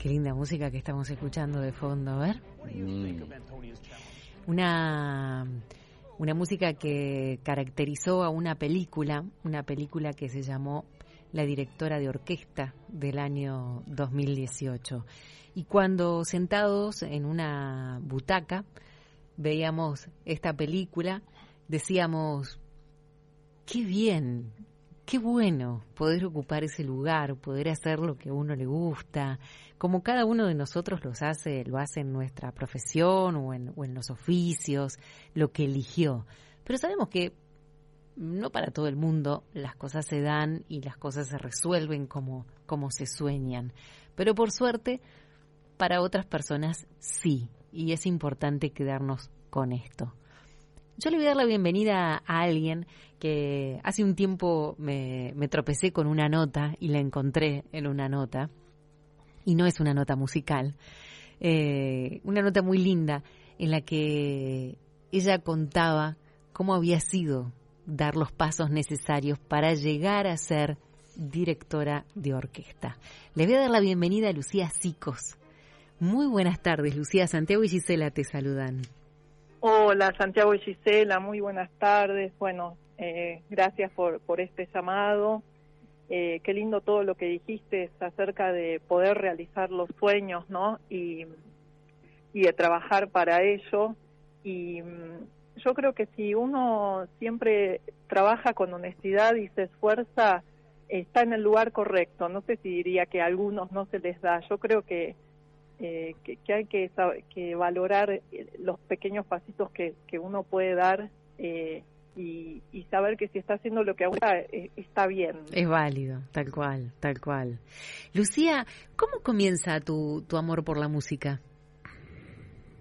Qué linda música que estamos escuchando de fondo, a ver. Una, una música que caracterizó a una película, una película que se llamó La directora de orquesta del año 2018. Y cuando sentados en una butaca veíamos esta película, decíamos, qué bien, qué bueno poder ocupar ese lugar, poder hacer lo que a uno le gusta, como cada uno de nosotros los hace, lo hace en nuestra profesión o en, los oficios, lo que eligió. Pero sabemos que no para todo el mundo las cosas se dan y las cosas se resuelven como, como se sueñan. Pero por suerte, para otras personas sí. Y es importante quedarnos con esto. Yo le voy a dar la bienvenida a alguien que hace un tiempo me tropecé con una nota y la encontré en una nota y no es una nota musical, eh, una nota muy linda en la que ella contaba cómo había sido dar los pasos necesarios para llegar a ser directora de orquesta. Le voy a dar la bienvenida a Lucía Sicos. Muy buenas tardes, Lucía. Santiago y Gisela te saludan. Hola, Santiago y Gisela, muy buenas tardes. Bueno, eh, gracias por, por este llamado. Eh, qué lindo todo lo que dijiste acerca de poder realizar los sueños, ¿no? Y, y de trabajar para ello. Y mm, yo creo que si uno siempre trabaja con honestidad y se esfuerza, está en el lugar correcto. No sé si diría que a algunos no se les da. Yo creo que, eh, que, hay que, que valorar eh, los pequeños pasitos que, que uno puede dar eh, y, saber que si está haciendo lo que ahora eh, está bien. Es válido, tal cual, tal cual. Lucía, ¿cómo comienza tu, tu amor por la música?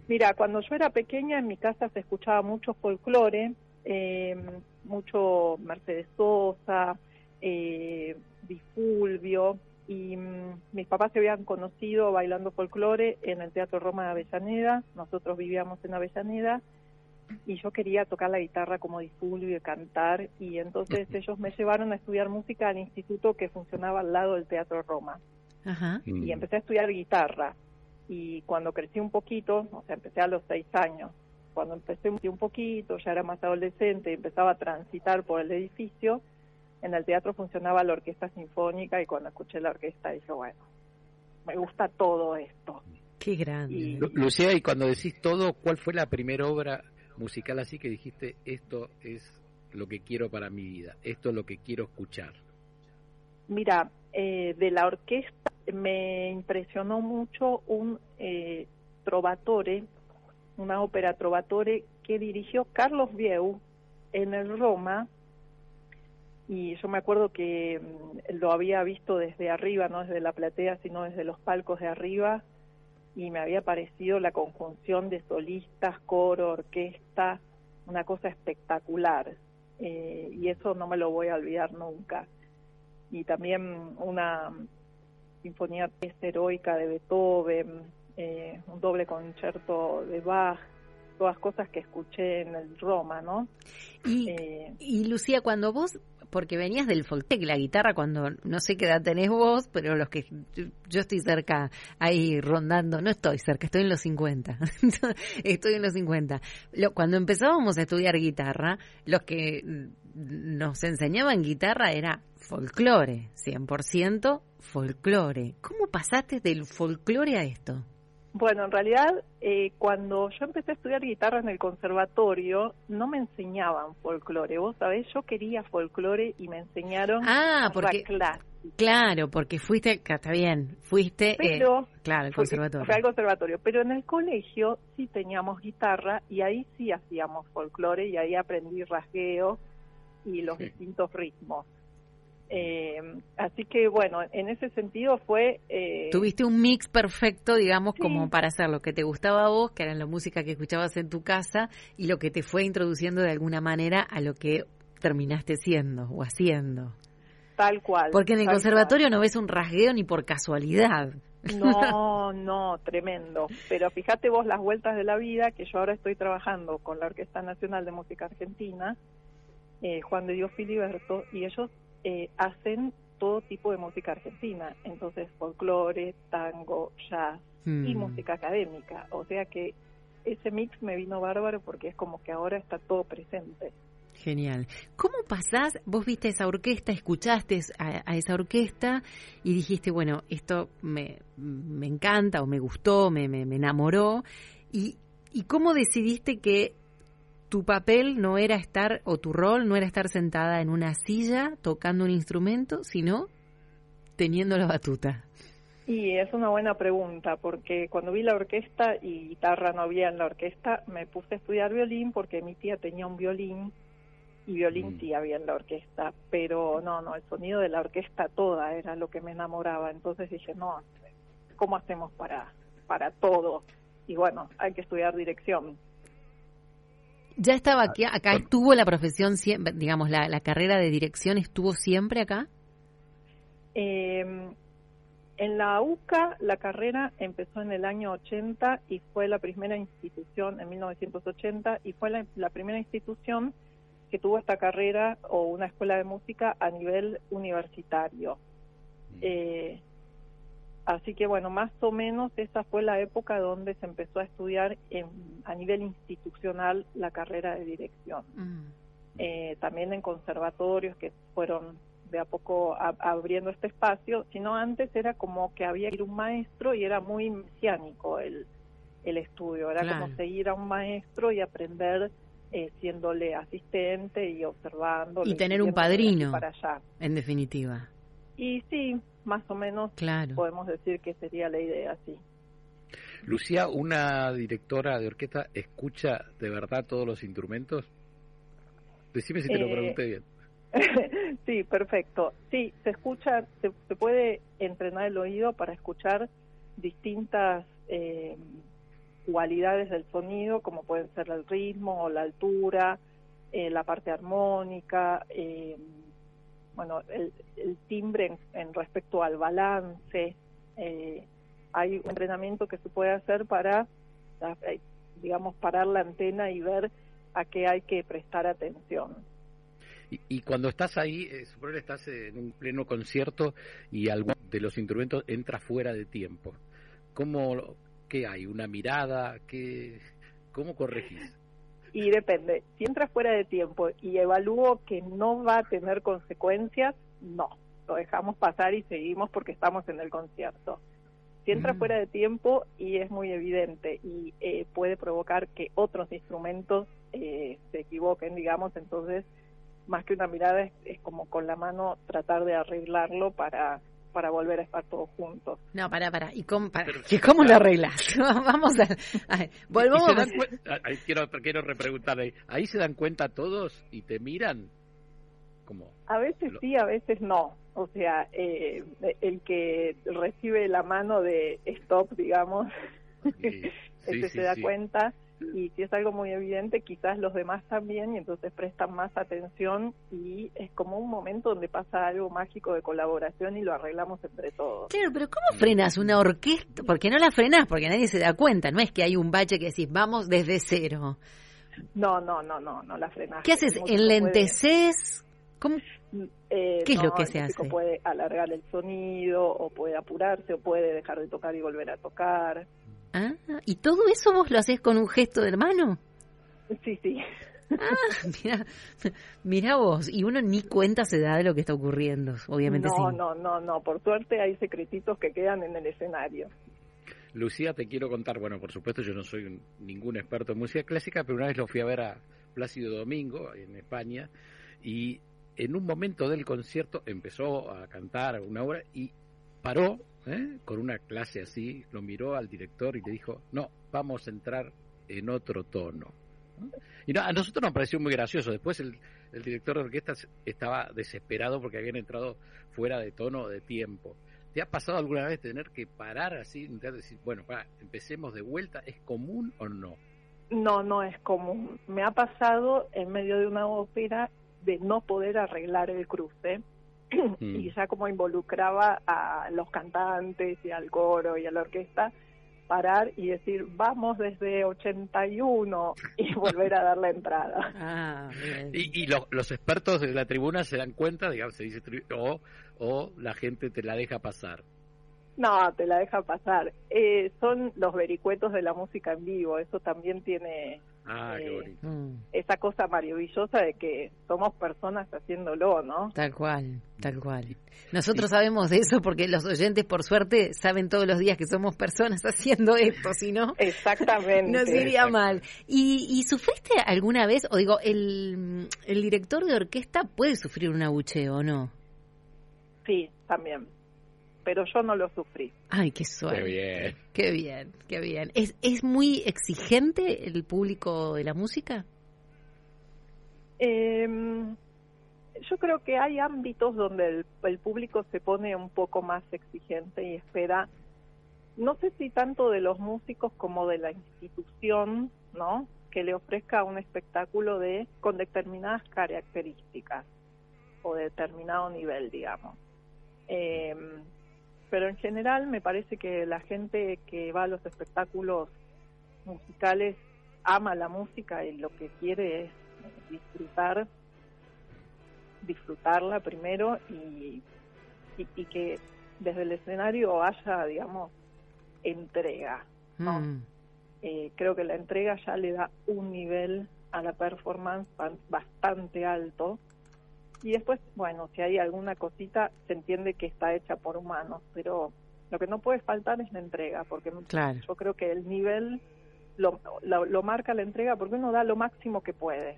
Mira, cuando yo era pequeña en mi casa se escuchaba mucho folclore, eh, mucho Mercedes Sosa, eh, Bifulvio, y mm, mis papás se habían conocido bailando folclore en el Teatro Roma de Avellaneda, nosotros vivíamos en Avellaneda, y yo quería tocar la guitarra como Difulvio y cantar y entonces ellos me llevaron a estudiar música al instituto que funcionaba al lado del Teatro Roma y mm. empecé a estudiar guitarra y cuando crecí un poquito, o sea, empecé a los seis años, cuando empecé un poquito, ya era más adolescente, empezaba a transitar por el edificio, en el teatro funcionaba la orquesta sinfónica y cuando escuché la orquesta dije, bueno, me gusta todo esto. Qué grande. Lucía, y cuando decís todo, ¿cuál fue la primera obra musical así que dijiste, esto es lo que quiero para mi vida, esto es lo que quiero escuchar? Mira, eh, de la orquesta me impresionó mucho un eh, trovatore, una ópera trovatore que dirigió Carlos Vieu en el Roma y yo me acuerdo que mm, lo había visto desde arriba, no desde la platea, sino desde los palcos de arriba y me había parecido la conjunción de solistas, coro, orquesta, una cosa espectacular. Eh, y eso no me lo voy a olvidar nunca. Y también una sinfonía heroica de Beethoven, eh, un doble concierto de Bach, todas cosas que escuché en el Roma, ¿no? Y, eh, y Lucía, cuando vos porque venías del foltec, la guitarra cuando no sé qué edad tenés vos, pero los que yo estoy cerca ahí rondando, no estoy cerca, estoy en los 50. estoy en los 50. cuando empezábamos a estudiar guitarra, los que nos enseñaban guitarra era folclore, 100% folclore. ¿Cómo pasaste del folclore a esto? Bueno, en realidad, eh, cuando yo empecé a estudiar guitarra en el conservatorio, no me enseñaban folclore. Vos sabés, yo quería folclore y me enseñaron ah, porque, clase. Claro, porque fuiste, está bien, fuiste, eh, pero, claro, el conservatorio. Fue al conservatorio, pero en el colegio sí teníamos guitarra y ahí sí hacíamos folclore y ahí aprendí rasgueo y los distintos ritmos. Eh, así que bueno, en ese sentido fue... Eh, Tuviste un mix perfecto, digamos, como para hacer lo que te gustaba a vos, que era la música que escuchabas en tu casa, y lo que te fue introduciendo de alguna manera a lo que terminaste siendo o haciendo. Tal cual. Porque en el conservatorio no ves un rasgueo ni por casualidad. No, no, tremendo. Pero fíjate vos las vueltas de la vida, que yo ahora estoy trabajando con la Orquesta Nacional de Música Argentina, eh, Juan de Dios Filiberto, y ellos eh, hacen todo tipo de música argentina, entonces folclore, tango, jazz y mm. música académica, o sea que ese mix me vino bárbaro porque es como que ahora está todo presente. Genial. ¿Cómo pasás? Vos viste esa orquesta, escuchaste a, esa orquesta y dijiste, bueno, esto me, me encanta o me gustó, me, me, me enamoró. ¿Y, ¿Y cómo decidiste que tu papel no era estar, o tu rol no era estar sentada en una silla tocando un instrumento, sino teniendo la batuta? Y es una buena pregunta, porque cuando vi la orquesta y guitarra no había en la orquesta, me puse a estudiar violín porque mi tía tenía un violín y violín mm. sí había en la orquesta, pero no, no, el sonido de la orquesta toda era lo que me enamoraba. Entonces dije, no, ¿cómo hacemos para, para todo? Y bueno, hay que estudiar dirección. ¿Ya estaba aquí, acá estuvo la profesión, digamos, la, la carrera de dirección estuvo siempre acá? Eh, en la UCA la carrera empezó en el año 80 y fue la primera institución, en 1980, y fue la, primera institución que tuvo esta carrera o una escuela de música a nivel universitario. Mm. Eh, Así que bueno, más o menos esa fue la época donde se empezó a estudiar a nivel institucional la carrera de dirección. Mm. Eh, también en conservatorios que fueron de a poco abriendo este espacio, sino antes era como que había que ir un maestro y era muy mesiánico el, el estudio, era como seguir a un maestro y aprender eh, siéndole asistente y observando. Y tener un padrino, para allá. en definitiva. Y sí, más o menos podemos decir que sería la idea, sí. Lucía, ¿una directora de orquesta escucha de verdad todos los instrumentos? Decime si te lo eh, pregunté bien. sí, perfecto. Sí, se escucha, se, puede entrenar el oído para escuchar distintas eh, cualidades del sonido, como pueden ser el ritmo o la altura, eh, la parte armónica, eh, bueno, el, timbre en, respecto al balance. Eh, hay un entrenamiento que se puede hacer para, eh, digamos, parar la antena y ver a qué hay que prestar atención. Y, cuando estás ahí, eh, supongo que estás en un pleno concierto y algún de los instrumentos entra fuera de tiempo. ¿Cómo, qué hay? ¿Una mirada? ¿Qué, ¿Cómo corregís? Y depende. Si entra fuera de tiempo y evalúo que no va a tener consecuencias, no, lo dejamos pasar y seguimos porque estamos en el concierto. Si entra mm. fuera de tiempo y es muy evidente y eh, puede provocar que otros instrumentos eh, se equivoquen, digamos, entonces más que una mirada es, es como con la mano tratar de arreglarlo para para volver a estar todos juntos. No, para, para. ¿Y cómo, ¿cómo lo arreglas? Vamos a... volvamos a... quiero, quiero repreguntarle. ¿Ahí se dan cuenta todos y te miran? como A veces sí, a veces no. O sea, eh, el que recibe la mano de stop, digamos, ese se da cuenta y si es algo muy evidente, quizás los demás también y entonces prestan más atención y es como un momento donde pasa algo mágico de colaboración y lo arreglamos entre todos. Claro, pero ¿cómo frenas una orquesta? Porque no la frenas, porque nadie se da cuenta, no es que hay un bache que decís, vamos desde cero. No, no, no, no, no la frenas. ¿Qué haces? ¿Enlenteces? ¿Cómo? Eh, ¿Qué es lo que se hace? Puede alargar el sonido, o puede apurarse, o puede dejar de tocar y volver a tocar. Ah, ¿y todo eso vos lo haces con un gesto de hermano? Sí, sí. Ah, mira, vos, y uno ni cuenta se da de lo que está ocurriendo, obviamente no, No, no, no, por suerte hay secretitos que quedan en el escenario. Lucía, te quiero contar, bueno, por supuesto yo no soy ningún experto en música clásica, pero una vez lo fui a ver a Plácido Domingo en España y en un momento del concierto empezó a cantar una obra y paró ¿eh? con una clase así, lo miró al director y le dijo, no, vamos a entrar en otro tono. Y no, a nosotros nos pareció muy gracioso. Después el, director de orquesta estaba desesperado porque habían entrado fuera de tono de tiempo. ¿Te ha pasado alguna vez tener que parar así, decir, bueno, para, empecemos de vuelta? ¿Es común o no? No, no es común. Me ha pasado en medio de una ópera de no poder arreglar el cruce y mm. ya como involucraba a los cantantes y al coro y a la orquesta, parar y decir, vamos desde 81 y volver a dar la entrada. Ah, y, y los expertos de la tribuna se dan cuenta, digamos, se dice, o, o la gente te la deja pasar. No, te la deja pasar. Eh, son los vericuetos de la música en vivo, eso también tiene Ah, qué eh, bonito. Mm. Esa cosa maravillosa de que somos personas haciéndolo, ¿no? Tal cual, tal cual. Nosotros sabemos de eso porque los oyentes, por suerte, saben todos los días que somos personas haciendo esto, si no, Exactamente. nos iría mal. ¿Y, ¿Y, sufriste alguna vez, o digo, el, el director de orquesta puede sufrir un abucheo o no? Sí, también pero yo no lo sufrí. Ay, qué suerte. Qué bien. Qué bien, qué bien. ¿Es, ¿Es muy exigente el público de la música? Em, yo creo que hay ámbitos donde el, público se pone un poco más exigente y espera, no sé si tanto de los músicos como de la institución, ¿no? Que le ofrezca un espectáculo de con determinadas características o de determinado nivel, digamos. Eh, pero en general me parece que la gente que va a los espectáculos musicales ama la música y lo que quiere es disfrutar disfrutarla primero y, y, que desde el escenario haya digamos entrega mm. eh, creo que la entrega ya le da un nivel a la performance bastante alto y después, bueno, si hay alguna cosita, se entiende que está hecha por humanos, pero lo que no puede faltar es la entrega, porque yo creo que el nivel lo, lo, marca la entrega porque uno da lo máximo que puede.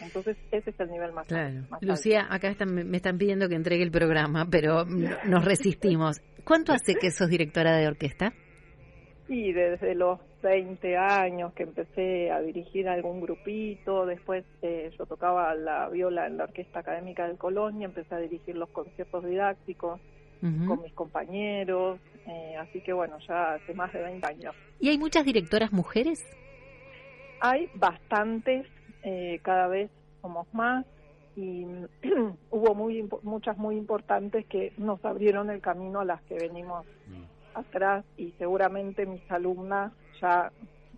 Entonces, ese es el nivel más, claro. Lucía, acá me están pidiendo que entregue el programa, pero nos resistimos. ¿Cuánto hace que sos directora de orquesta? Sí, desde los 20 años que empecé a dirigir algún grupito, después eh, yo tocaba la viola en la Orquesta Académica del Colonia, empecé a dirigir los conciertos didácticos con mis compañeros, eh, así que bueno, ya hace más de 20 años. ¿Y hay muchas directoras mujeres? Hay bastantes, eh, cada vez somos más y hubo muy muchas muy importantes que nos abrieron el camino a las que venimos mm. atrás y seguramente mis alumnas ya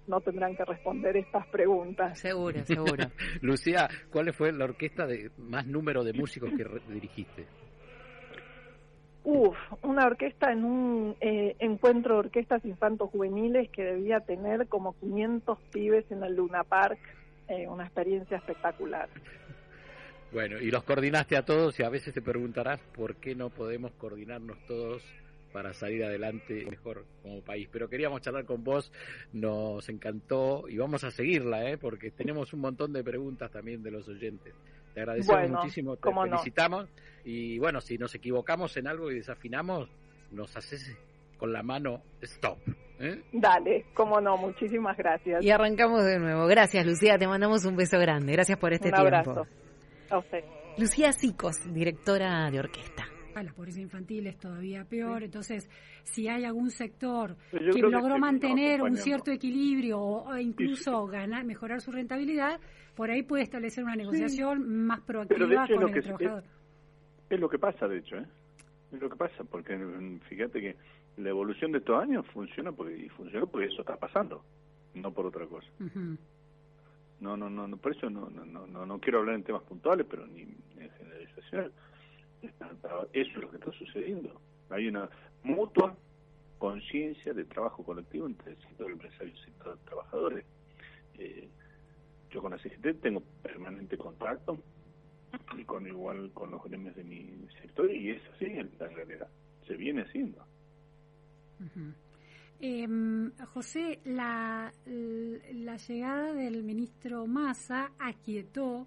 no tendrán que responder estas preguntas. Seguro, seguro. Lucía, ¿cuál fue la orquesta de más número de músicos que dirigiste? Uf, una orquesta en un eh, encuentro de orquestas infantos juveniles que debía tener como 500 pibes en el Luna Park, eh, una experiencia espectacular. Bueno, y los coordinaste a todos y a veces te preguntarás por qué no podemos coordinarnos todos para salir adelante mejor como país. Pero queríamos charlar con vos, nos encantó y vamos a seguirla, ¿eh? porque tenemos un montón de preguntas también de los oyentes. Te agradecemos muchísimo, te felicitamos y bueno, si nos equivocamos en algo y desafinamos, nos haces con la mano stop. ¿eh? Dale, cómo no, muchísimas gracias. Y arrancamos de nuevo. Gracias, Lucía, te mandamos un beso grande. Gracias por este un tiempo. Abrazo. A usted. Lucía Sicos, directora de orquesta a la pobreza infantil es todavía peor. Entonces, si hay algún sector que logró mantener un cierto equilibrio o, incluso ganar, mejorar su rentabilidad, por ahí puede establecer una negociación más proactiva con el trabajador. Es, lo que pasa, de hecho, ¿eh? Es lo que pasa, porque fíjate que la evolución de estos años funciona porque, y funcionó porque eso está pasando, no por otra cosa. No, no, no, por eso no, no, no, no quiero hablar en temas puntuales, pero ni en generalización eso es lo que está sucediendo. Hay una mutua conciencia de trabajo colectivo entre el sector empresario y el sector de trabajadores. Eh, yo con la CGT tengo permanente contacto y con igual con los gremios de mi sector y es así en la realidad. Se viene haciendo. Em, José, la, la llegada del ministro Massa aquietó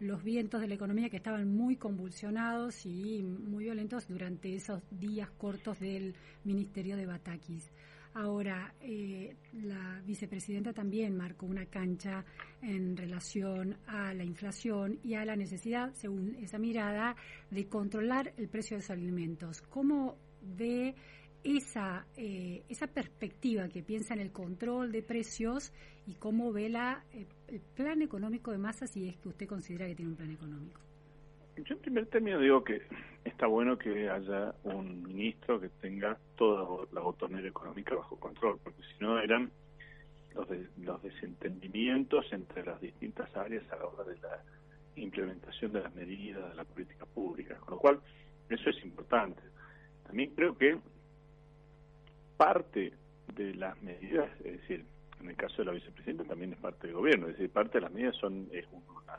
los vientos de la economía que estaban muy convulsionados y muy violentos durante esos días cortos del ministerio de Batakis. Ahora, eh, la vicepresidenta también marcó una cancha en relación a la inflación y a la necesidad, según esa mirada, de controlar el precio de los alimentos. ¿Cómo ve esa, eh, esa perspectiva que piensa en el control de precios y cómo ve la, eh, el plan económico de masa si es que usted considera que tiene un plan económico? Yo en primer término digo que está bueno que haya un ministro que tenga toda la botonera económica bajo control, porque si no eran los, los desentendimientos entre las distintas áreas a la hora de la implementación de las medidas de la política pública, con lo cual eso es importante. También creo que parte de las medidas, es decir, en el caso de la vicepresidenta también es parte del gobierno, es decir, parte de las medidas son es una,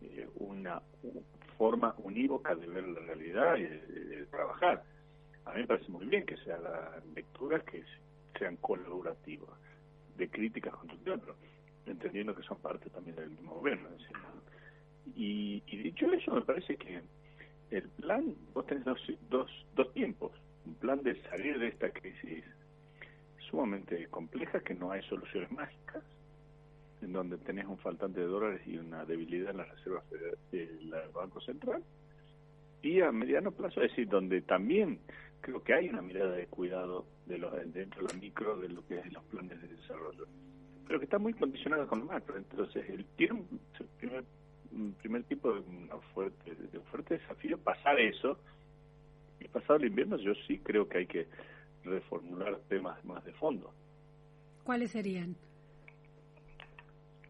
eh, una forma unívoca de ver la realidad y de, trabajar. A mí me parece muy bien que se hagan lecturas que sean colaborativas, de críticas constructivas, pero entendiendo que son parte también del mismo gobierno. y, y dicho eso, me parece que el plan, vos tenés dos, dos, dos tiempos un plan de salir de esta crisis sumamente compleja, que no hay soluciones mágicas, en donde tenés un faltante de dólares y una debilidad en las reservas del Banco Central, y a mediano plazo, es decir, donde también creo que hay una mirada de cuidado de los dentro de la micro de lo que es los planes de desarrollo, pero que está muy condicionada con lo macro. Entonces, el, tiene un primer, primer tipo de, de fuerte desafío pasar eso pasado el invierno yo sí creo que hay que reformular temas más de fondo. ¿Cuáles serían?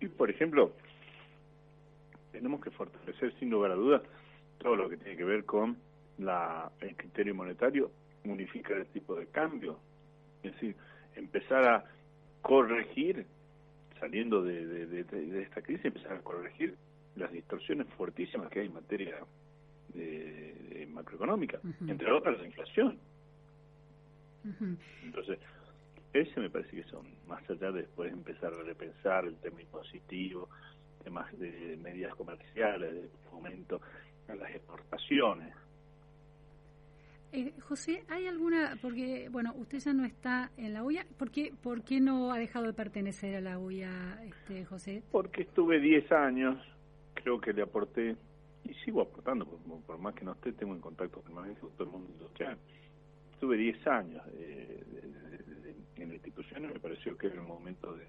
Y por ejemplo, tenemos que fortalecer sin lugar a dudas todo lo que tiene que ver con la, el criterio monetario, unificar el tipo de cambio, es decir, empezar a corregir, saliendo de, de, de esta crisis, empezar a corregir las distorsiones fuertísimas que hay en materia de, macroeconómica, entre otras la inflación. Entonces, ese me parece que son, más allá de después empezar a repensar el tema impositivo, temas de medidas comerciales, de fomento a las exportaciones. Eh, José, ¿hay alguna, porque, bueno, usted ya no está en la UIA, ¿por qué, por qué no ha dejado de pertenecer a la UIA, este, José? Porque estuve 10 años, creo que le aporté y sigo aportando, por, más que no esté, tengo en contacto permanente con todo el mundo industrial. Estuve 10 años eh, en la institución y me pareció que era el momento de...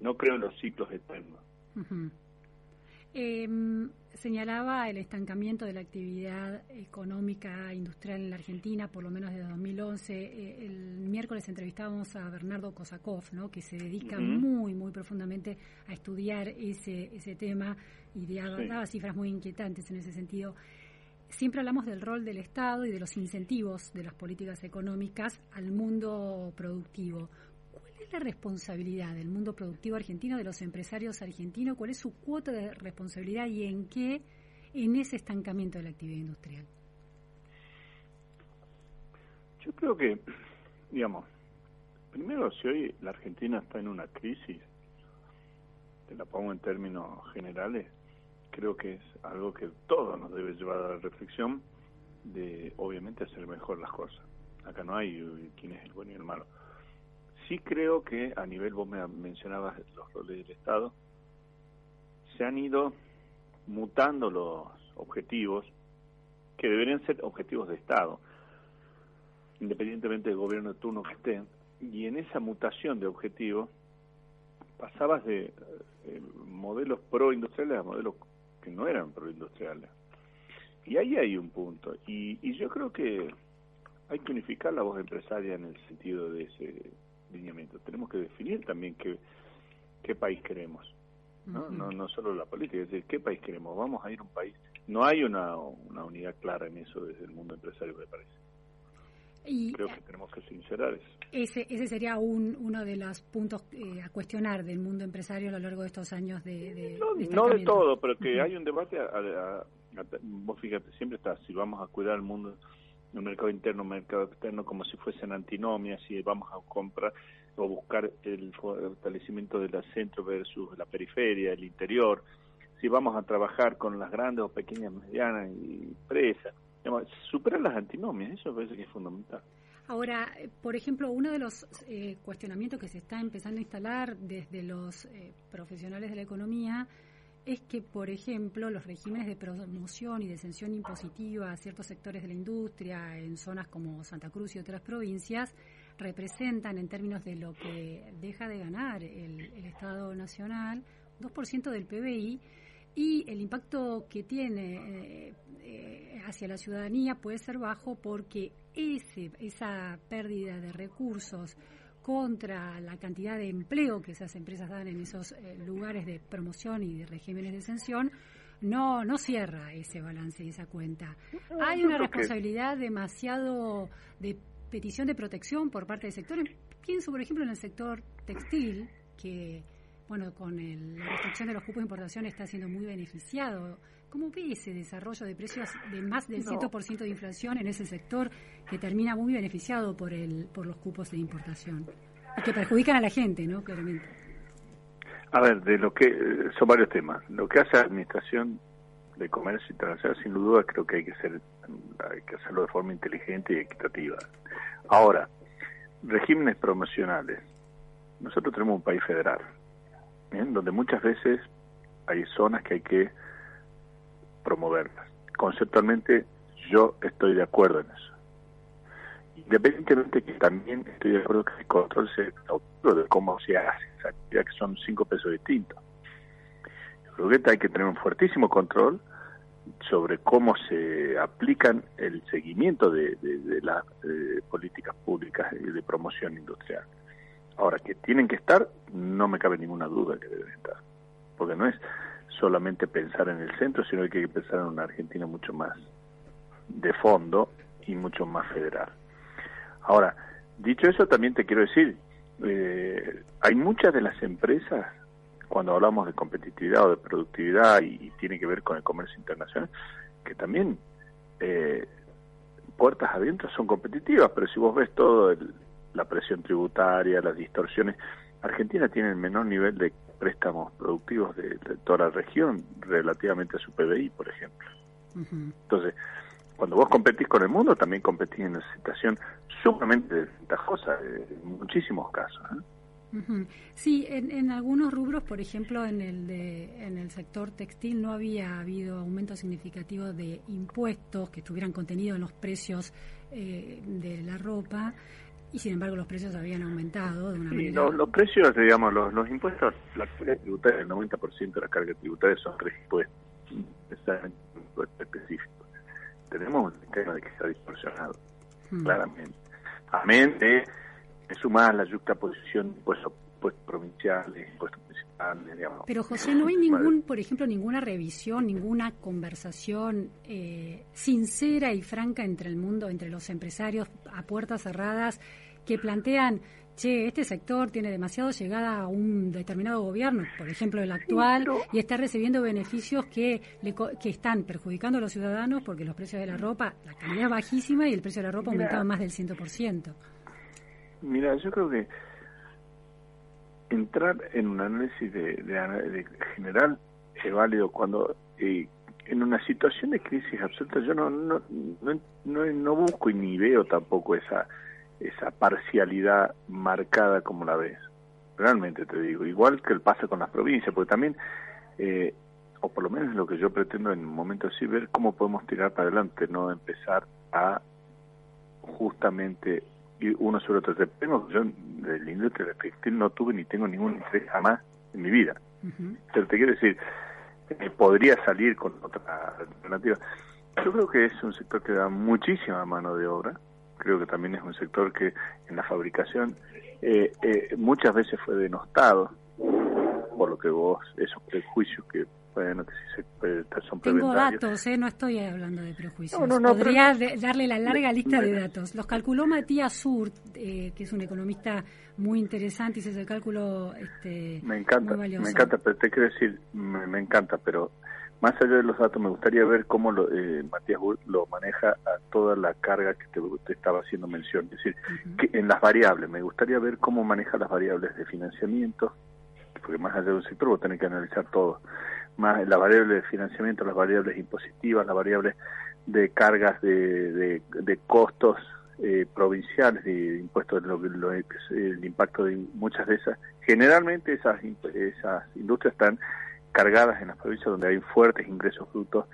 No creo en los ciclos eternos. Em, señalaba el estancamiento de la actividad económica industrial en la Argentina, por lo menos desde 2011. Eh, el miércoles entrevistábamos a Bernardo Kosakov, ¿no? que se dedica muy, muy profundamente a estudiar ese, ese tema y daba, cifras muy inquietantes en ese sentido. Siempre hablamos del rol del Estado y de los incentivos de las políticas económicas al mundo productivo la responsabilidad del mundo productivo argentino, de los empresarios argentinos? ¿Cuál es su cuota de responsabilidad y en qué en ese estancamiento de la actividad industrial? Yo creo que, digamos, primero, si hoy la Argentina está en una crisis, te la pongo en términos generales, creo que es algo que todo nos debe llevar a la reflexión de, obviamente, hacer mejor las cosas. Acá no hay quién es el bueno y el malo Sí creo que a nivel, vos me mencionabas los roles del Estado, se han ido mutando los objetivos que deberían ser objetivos de Estado, independientemente del gobierno de turno que esté, y en esa mutación de objetivos pasabas de eh, modelos proindustriales a modelos que no eran proindustriales. Y ahí hay un punto, y, y yo creo que hay que unificar la voz empresaria en el sentido de ese tenemos que definir también qué, qué país queremos. ¿no? no, no solo la política, es decir, qué país queremos. Vamos a ir a un país. No hay una, una unidad clara en eso desde el mundo empresario, me parece. Y Creo que tenemos que sincerar eso. Ese, ese sería un, uno de los puntos eh, a cuestionar del mundo empresario a lo largo de estos años de... no, de, todo, pero que hay un debate, vos fíjate, siempre está, si vamos a cuidar el mundo el mercado interno, el mercado externo, como si fuesen antinomias, y vamos a comprar o buscar el fortalecimiento del centro versus la periferia, el interior, si vamos a trabajar con las grandes o pequeñas, medianas empresas, superar las antinomias, eso parece que es fundamental. Ahora, por ejemplo, uno de los eh, cuestionamientos que se está empezando a instalar desde los eh, profesionales de la economía es que, por ejemplo, los regímenes de promoción y de exención impositiva a ciertos sectores de la industria en zonas como Santa Cruz y otras provincias representan, en términos de lo que deja de ganar el, Estado Nacional, 2% del PBI y el impacto que tiene eh, eh, hacia la ciudadanía puede ser bajo porque ese, esa pérdida de recursos contra la cantidad de empleo que esas empresas dan en esos eh, lugares de promoción y de regímenes de exención, no, no cierra ese balance y esa cuenta. Hay una responsabilidad demasiado de petición de protección por parte del sector. Pienso, por ejemplo, en el sector textil, que, bueno, con la restricción de los cupos de importación está siendo muy beneficiado. ¿Cómo ve ese desarrollo de precios de más del 100% de inflación en ese sector que termina muy beneficiado por, el, por los cupos de importación? Y que perjudican a la gente, ¿no? Claramente. A ver, de lo que son varios temas. Lo que hace la Administración de Comercio Internacional, sin duda, creo que hay que, hacer, hay que hacerlo de forma inteligente y equitativa. Ahora, regímenes promocionales. Nosotros tenemos un país federal, donde muchas veces hay zonas que hay que promoverlas. Conceptualmente, yo estoy de acuerdo en eso. Independientemente que también estoy de acuerdo que el control se de cómo se hace ya que son cinco pesos distintos. Yo creo que hay que tener un fuertísimo control sobre cómo se aplican el seguimiento de, las políticas públicas de promoción industrial. Ahora, que tienen que estar, no me cabe ninguna duda que deben estar, porque no es solamente pensar en el centro, sino que hay que pensar en una Argentina mucho más de fondo y mucho más federal. Ahora, dicho eso, también te quiero decir, eh, hay muchas de las empresas cuando hablamos de competitividad o de productividad y, tiene que ver con el comercio internacional, que también eh, puertas adentro son competitivas, pero si vos ves todo la presión tributaria, las distorsiones, Argentina tiene el menor nivel de préstamos productivos de, toda la región relativamente a su PBI, por ejemplo. Entonces, cuando vos competís con el mundo, también competís en una situación sumamente desventajosa en muchísimos casos. ¿eh? Sí, en, algunos rubros, por ejemplo, en el, de, en el sector textil no había habido aumento significativo de impuestos que estuvieran contenidos en los precios eh, de la ropa y sin embargo los precios habían aumentado de una sí, manera... Los, los, precios, digamos, los, los impuestos, la carga tributaria, el 90% de la carga tributaria son tres impuestos, específicos. Tenemos un sistema de que está distorsionado, claramente. Amén de sumar la juxtaposición de impuestos, provinciales, impuestos municipales, digamos. Pero José, ¿no hay ningún, por ejemplo, ninguna revisión, ninguna conversación eh, sincera y franca entre el mundo, entre los empresarios a puertas cerradas que plantean che, este sector tiene demasiado llegada a un determinado gobierno, por ejemplo el actual, y está recibiendo beneficios que, que están perjudicando a los ciudadanos porque los precios de la ropa, la calidad es bajísima y el precio de la ropa ha aumentado más del 100%. Mira, yo creo que entrar en un análisis de, general es válido cuando eh, en una situación de crisis absoluta yo no no, no no busco y ni veo tampoco esa esa parcialidad marcada como la ves realmente te digo igual que el pasa con las provincias porque también eh, o por lo menos lo que yo pretendo en un momento así ver cómo podemos tirar para adelante no empezar a justamente y uno sobre otro. Tengo, yo del industria textil no tuve ni tengo ningún interés jamás en mi vida. Pero te quiero decir, eh, podría salir con otra alternativa. Yo creo que es un sector que da muchísima mano de obra. Creo que también es un sector que en la fabricación eh, eh, muchas veces fue denostado por lo que vos, esos prejuicios que bueno, que si se, son Tengo datos, ¿eh? no estoy hablando de prejuicios. Podría darle la larga lista de datos. Los calculó Matías Sur, eh, que es un economista muy interesante, y ese cálculo este, me encanta, Me encanta, pero te quiero decir, me, encanta, pero más allá de los datos, me gustaría ver cómo lo, eh, Matías lo maneja a toda la carga que te, estaba haciendo mención. Es decir, que en las variables, me gustaría ver cómo maneja las variables de financiamiento, porque más allá de un sector vos tenés que analizar todo. Más la variable de financiamiento, las variables impositivas, las variables de cargas de, de, costos eh, provinciales de impuestos, lo, lo, el impacto de muchas de esas, generalmente esas, esas industrias están cargadas en las provincias donde hay fuertes ingresos brutos.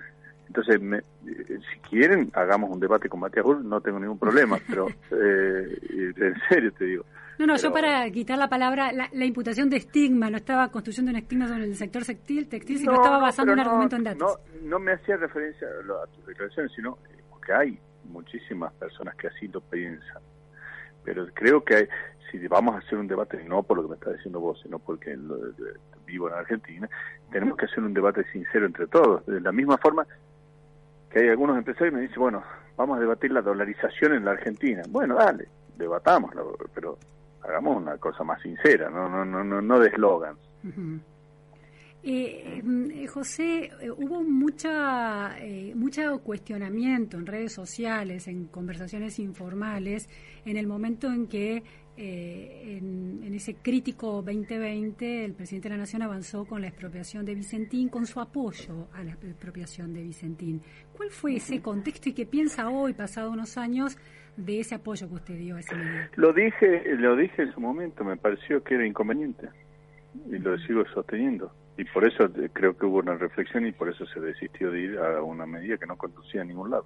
Entonces, eh, si quieren, hagamos un debate con Matías Bull, no tengo ningún problema, pero eh, en serio te digo. No, no, yo para quitar la palabra, la, imputación de estigma, no estaba construyendo un estigma sobre el sector textil, textil sino estaba basando un argumento en datos. No, no me hacía referencia a, tus declaraciones, sino porque hay muchísimas personas que así lo piensan. Pero creo que si vamos a hacer un debate, no por lo que me estás diciendo vos, sino porque vivo en Argentina, tenemos que hacer un debate sincero entre todos. De la misma forma que hay algunos empresarios que me dicen, bueno, vamos a debatir la dolarización en la Argentina. Bueno, dale, debatamos, pero hagamos una cosa más sincera, no no no no, no de eslogans. Eh, eh, José, eh, hubo mucha, eh, mucho cuestionamiento en redes sociales, en conversaciones informales, en el momento en que en, en, ese crítico 2020 el presidente de la Nación avanzó con la expropiación de Vicentín, con su apoyo a la expropiación de Vicentín. ¿Cuál fue ese contexto y qué piensa hoy, pasado unos años, de ese apoyo que usted dio a ese medida? Lo dije, lo dije en su momento, me pareció que era inconveniente y lo sigo sosteniendo y por eso creo que hubo una reflexión y por eso se desistió de ir a una medida que no conducía a ningún lado.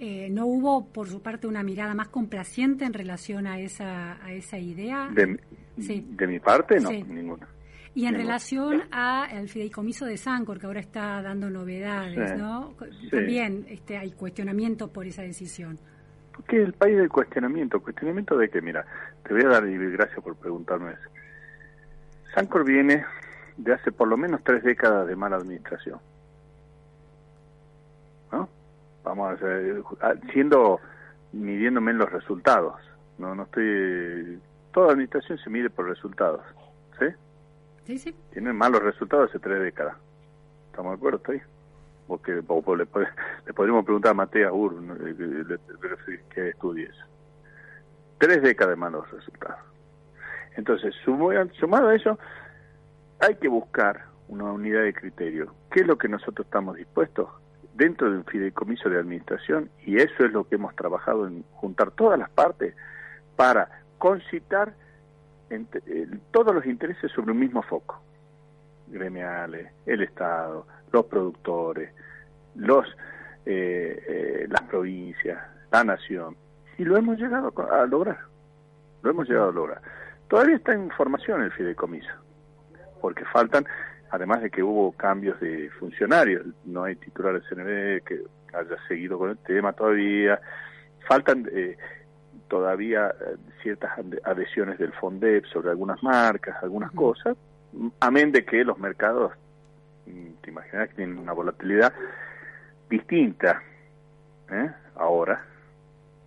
Eh, ¿No hubo, por su parte, una mirada más complaciente en relación a esa, a esa idea? De, sí. de mi parte, no, ninguna. Y en relación al fideicomiso de Sancor, que ahora está dando novedades, ¿no? También este, hay cuestionamiento por esa decisión. ¿Qué es el país del cuestionamiento? ¿Cuestionamiento de que, mira, te voy a dar y gracias por preguntarme eso. Sancor viene de hace por lo menos tres décadas de mala administración. ¿No? Ah, siendo, midiéndome en los resultados. No, no estoy, toda administración se mide por resultados. ¿Sí? Sí, sí. Tienen malos resultados hace tres décadas. ¿Estamos de acuerdo? ¿Está ahí? Porque le, le, podríamos preguntar a Matea Ur que estudie eso. Tres décadas de malos resultados. Entonces, sumado a eso, hay que buscar una unidad de criterio. ¿Qué es lo que nosotros estamos dispuestos? Dentro de un fideicomiso de administración, y eso es lo que hemos trabajado en juntar todas las partes para concitar todos los intereses sobre un mismo foco. Gremiales, el Estado, los productores, los eh, eh, las provincias, la nación. Y lo hemos llegado a lograr. Lo hemos llegado a lograr. Todavía está en formación el fideicomiso porque faltan, además de que hubo cambios de funcionarios, no hay titular de CNB que haya seguido con el tema todavía, faltan eh, todavía eh, ciertas adhesiones del FONDEP sobre algunas marcas, algunas cosas, amén de que los mercados, mm, te imaginas que tienen una volatilidad distinta ¿eh? ahora,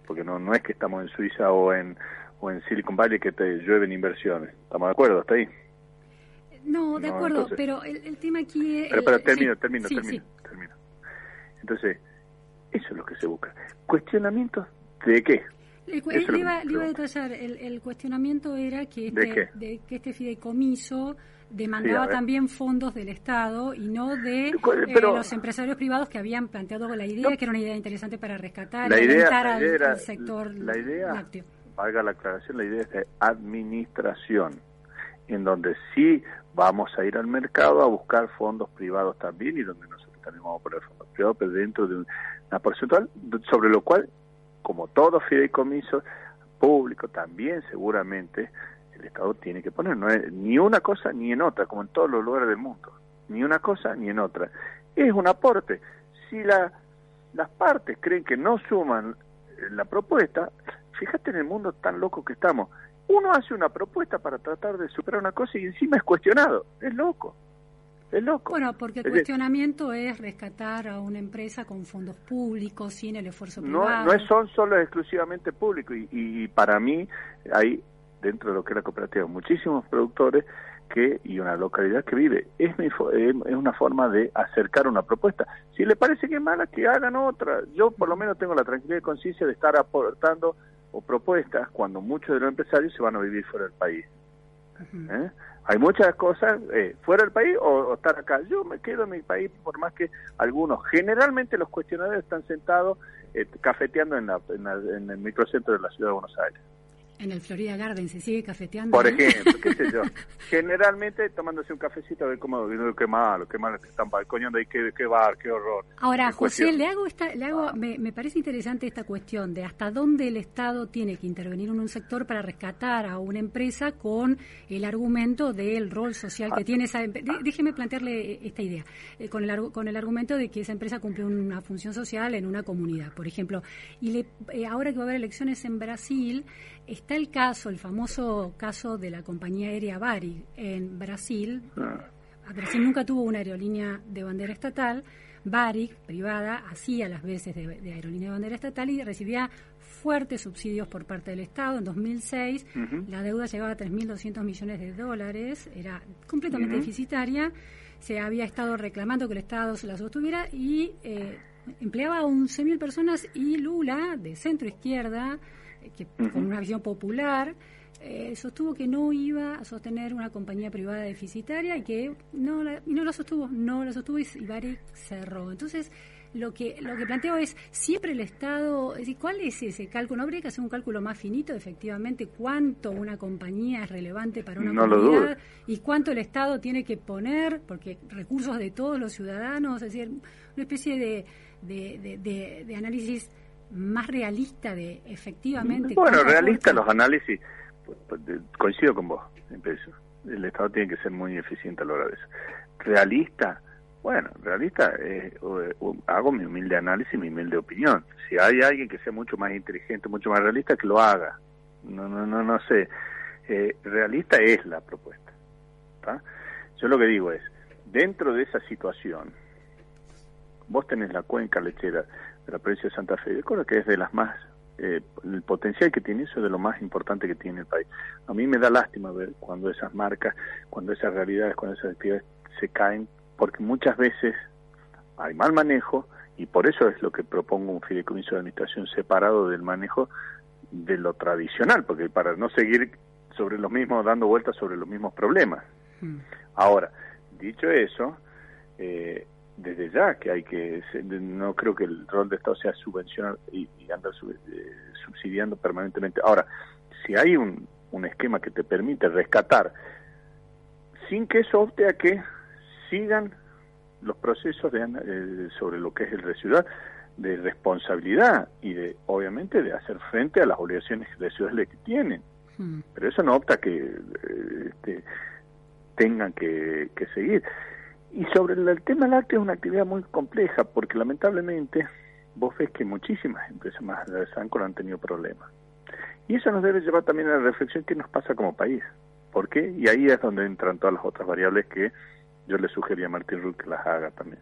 porque no, no es que estamos en Suiza o en, o en Silicon Valley que te llueven inversiones, ¿estamos de acuerdo hasta ahí? No, de acuerdo, pero el, tema aquí es... Pero, pero termino, termino, termino, termino. Entonces, eso es lo que se busca. ¿Cuestionamientos de qué? Le, iba, a detallar, el, cuestionamiento era que este, ¿De que este fideicomiso demandaba también fondos del Estado y no de eh, los empresarios privados que habían planteado la idea, que era una idea interesante para rescatar la idea, al, sector la idea, lácteo. Valga la aclaración, la idea es de administración, en donde sí vamos a ir al mercado a buscar fondos privados también y donde nosotros también vamos a poner fondos privados, pero dentro de una porcentual sobre lo cual, como todo fideicomiso público, también seguramente el Estado tiene que poner, no es ni una cosa ni en otra, como en todos los lugares del mundo, ni una cosa ni en otra. Es un aporte. Si la, las partes creen que no suman la propuesta, fíjate en el mundo tan loco que estamos uno hace una propuesta para tratar de superar una cosa y encima es cuestionado. Es loco. Es loco. Bueno, porque el cuestionamiento es rescatar a una empresa con fondos públicos, sin el esfuerzo privado. No, no son solo exclusivamente públicos. Y, para mí, hay dentro de lo que es la cooperativa muchísimos productores que y una localidad que vive. Es, es una forma de acercar una propuesta. Si le parece que es mala, que hagan otra. Yo por lo menos tengo la tranquilidad y conciencia de estar aportando o propuestas cuando muchos de los empresarios se van a vivir fuera del país. ¿Eh? Hay muchas cosas eh, fuera del país o, estar acá. Yo me quedo en mi país por más que algunos, generalmente los cuestionarios están sentados eh, cafeteando en, en el microcentro de la ciudad de Buenos Aires en el Florida Garden se sigue cafeteando. Por ejemplo, qué sé yo. Generalmente tomándose un cafecito a ver cómo, qué malo, qué malo que están balconeando ahí, qué, qué bar, qué horror. Ahora, José, le hago esta, le hago, me, me, parece interesante esta cuestión de hasta dónde el Estado tiene que intervenir en un sector para rescatar a una empresa con el argumento del rol social que ah. tiene esa empresa. Déjeme plantearle esta idea, eh, con, el, con el argumento de que esa empresa cumple una función social en una comunidad, por ejemplo. Y le, eh, ahora que va a haber elecciones en Brasil, Está el caso, el famoso caso de la compañía aérea Varig en Brasil. Ah. Brasil nunca tuvo una aerolínea de bandera estatal. Varig, privada, hacía las veces de, aerolínea de bandera estatal y recibía fuertes subsidios por parte del Estado. En 2006 la deuda llegaba a 3.200 millones de dólares, era completamente deficitaria. Se había estado reclamando que el Estado se la sostuviera y eh, empleaba a 11.000 personas y Lula, de centro izquierda, que con una visión popular, eh, sostuvo que no iba a sostener una compañía privada deficitaria y que no la, y no la sostuvo, no la sostuvo y, y cerró. Entonces, lo que lo que planteo es siempre el Estado, es decir, ¿cuál es ese cálculo? ¿No habría que hacer un cálculo más finito, efectivamente, cuánto una compañía es relevante para una comunidad y cuánto el Estado tiene que poner, porque recursos de todos los ciudadanos, es decir, una especie de, de, de, de análisis más realista de efectivamente... Bueno, realista los análisis, pues, pues, coincido con vos, El Estado tiene que ser muy eficiente a la hora de eso. Realista, bueno, realista, eh, hago mi humilde análisis, mi humilde opinión. Si hay alguien que sea mucho más inteligente, mucho más realista, que lo haga. No, no, no, no sé. Eh, realista es la propuesta. Yo lo que digo es, dentro de esa situación, vos tenés la cuenca lechera la provincia de Santa Fe. Yo creo que es de las más, eh, el potencial que tiene eso es de lo más importante que tiene el país. A mí me da lástima ver cuando esas marcas, cuando esas realidades, cuando esas actividades se caen, porque muchas veces hay mal manejo y por eso es lo que propongo un fideicomiso de administración separado del manejo de lo tradicional, porque para no seguir sobre los mismos, dando vueltas sobre los mismos problemas. Mm. Ahora, dicho eso, eh, desde ya que hay que no creo que el rol de Estado sea subvencionar y, andar eh, subsidiando permanentemente. Ahora si hay un, un esquema que te permite rescatar sin que eso opte a que sigan los procesos de, eh, sobre lo que es el ciudad de responsabilidad y de obviamente de hacer frente a las obligaciones ciudad que tienen. Hmm. pero eso no opta que eh, este, tengan que, que seguir y sobre el, tema lácteo es una actividad muy compleja porque lamentablemente vos ves que muchísimas empresas más de Sancor han tenido problemas. Y eso nos debe llevar también a la reflexión qué nos pasa como país. ¿Por qué? Y ahí es donde entran todas las otras variables que yo le sugería a Martín Rull que las haga también.